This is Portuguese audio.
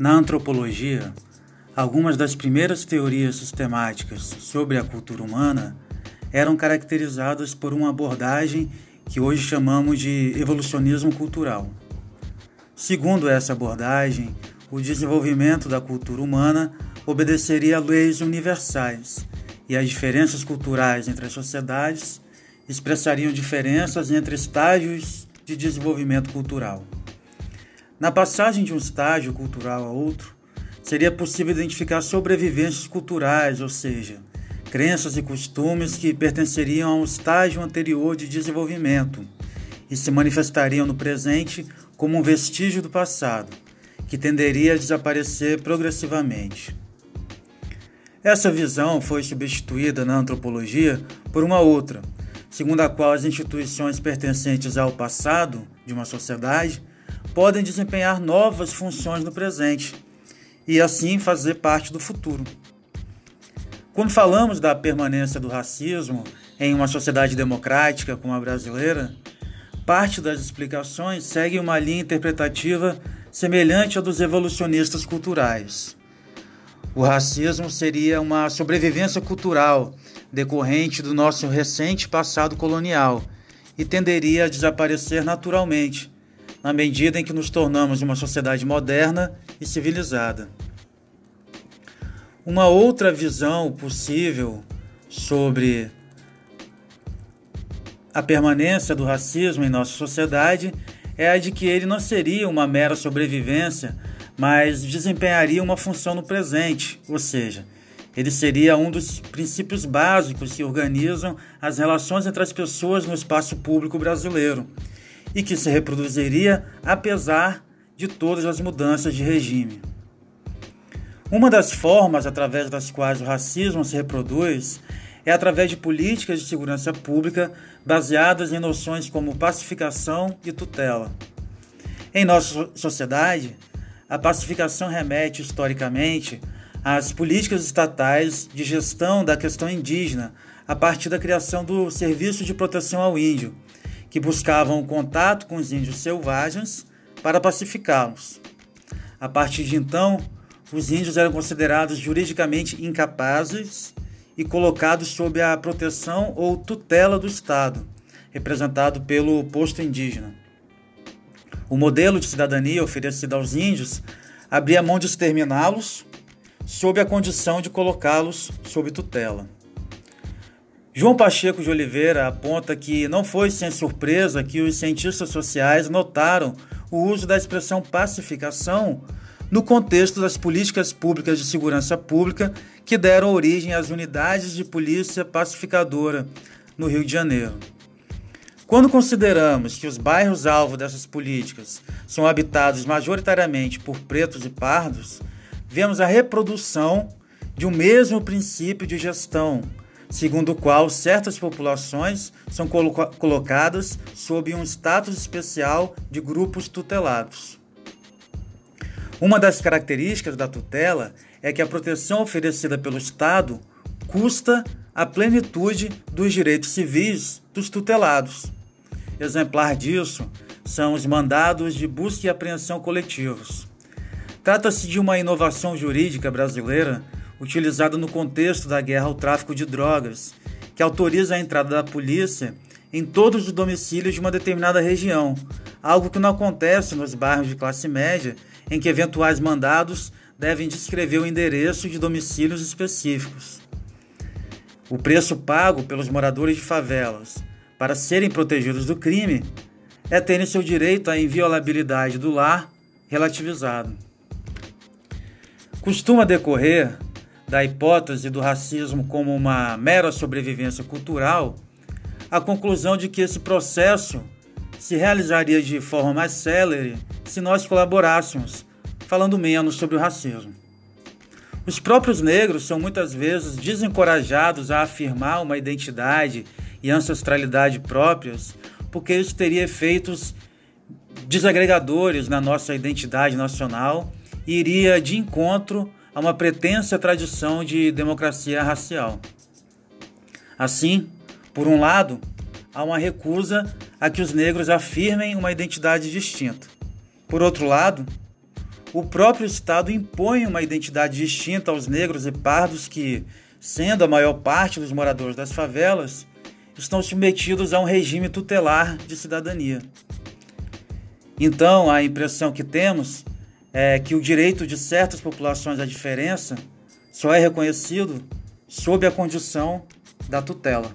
Na antropologia, algumas das primeiras teorias sistemáticas sobre a cultura humana eram caracterizadas por uma abordagem que hoje chamamos de evolucionismo cultural. Segundo essa abordagem, o desenvolvimento da cultura humana obedeceria a leis universais e as diferenças culturais entre as sociedades expressariam diferenças entre estágios de desenvolvimento cultural. Na passagem de um estágio cultural a outro, seria possível identificar sobrevivências culturais, ou seja, crenças e costumes que pertenceriam a um estágio anterior de desenvolvimento e se manifestariam no presente como um vestígio do passado, que tenderia a desaparecer progressivamente. Essa visão foi substituída na antropologia por uma outra, segundo a qual as instituições pertencentes ao passado de uma sociedade podem desempenhar novas funções no presente e assim fazer parte do futuro. Quando falamos da permanência do racismo em uma sociedade democrática como a brasileira, parte das explicações segue uma linha interpretativa semelhante à dos evolucionistas culturais. O racismo seria uma sobrevivência cultural decorrente do nosso recente passado colonial e tenderia a desaparecer naturalmente na medida em que nos tornamos uma sociedade moderna e civilizada. Uma outra visão possível sobre a permanência do racismo em nossa sociedade é a de que ele não seria uma mera sobrevivência, mas desempenharia uma função no presente, ou seja, ele seria um dos princípios básicos que organizam as relações entre as pessoas no espaço público brasileiro e que se reproduziria apesar de todas as mudanças de regime. Uma das formas através das quais o racismo se reproduz é através de políticas de segurança pública baseadas em noções como pacificação e tutela. Em nossa sociedade, a pacificação remete historicamente às políticas estatais de gestão da questão indígena a partir da criação do Serviço de Proteção ao Índio, que buscavam o contato com os índios selvagens para pacificá-los. A partir de então, os índios eram considerados juridicamente incapazes e colocados sob a proteção ou tutela do Estado, representado pelo posto indígena. O modelo de cidadania oferecido aos índios abria mão de exterminá-los sob a condição de colocá-los sob tutela. João Pacheco de Oliveira aponta que não foi sem surpresa que os cientistas sociais notaram o uso da expressão pacificação no contexto das políticas públicas de segurança pública que deram origem às unidades de polícia pacificadora no Rio de Janeiro. Quando consideramos que os bairros alvo dessas políticas são habitados majoritariamente por pretos e pardos, vemos a reprodução de um mesmo princípio de gestão segundo o qual certas populações são colo colocadas sob um status especial de grupos tutelados. Uma das características da tutela é que a proteção oferecida pelo Estado custa a plenitude dos direitos civis dos tutelados. Exemplar disso são os mandados de busca e apreensão coletivos. Trata-se de uma inovação jurídica brasileira utilizado no contexto da guerra ao tráfico de drogas, que autoriza a entrada da polícia em todos os domicílios de uma determinada região, algo que não acontece nos bairros de classe média, em que eventuais mandados devem descrever o endereço de domicílios específicos. O preço pago pelos moradores de favelas para serem protegidos do crime é terem seu direito à inviolabilidade do lar relativizado. Costuma decorrer da hipótese do racismo como uma mera sobrevivência cultural, a conclusão de que esse processo se realizaria de forma mais célere se nós colaborássemos, falando menos sobre o racismo. Os próprios negros são muitas vezes desencorajados a afirmar uma identidade e ancestralidade próprias, porque isso teria efeitos desagregadores na nossa identidade nacional e iria de encontro a uma pretensa tradição de democracia racial. Assim, por um lado, há uma recusa a que os negros afirmem uma identidade distinta. Por outro lado, o próprio Estado impõe uma identidade distinta aos negros e pardos que, sendo a maior parte dos moradores das favelas, estão submetidos a um regime tutelar de cidadania. Então, a impressão que temos é que o direito de certas populações à diferença só é reconhecido sob a condição da tutela.